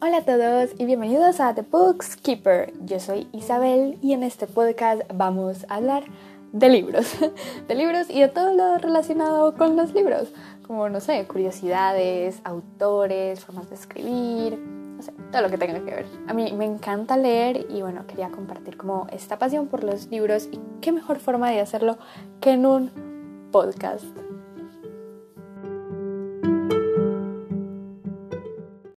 Hola a todos y bienvenidos a The Books Keeper. Yo soy Isabel y en este podcast vamos a hablar de libros, de libros y de todo lo relacionado con los libros, como no sé, curiosidades, autores, formas de escribir, no sé, todo lo que tenga que ver. A mí me encanta leer y bueno, quería compartir como esta pasión por los libros y qué mejor forma de hacerlo que en un podcast.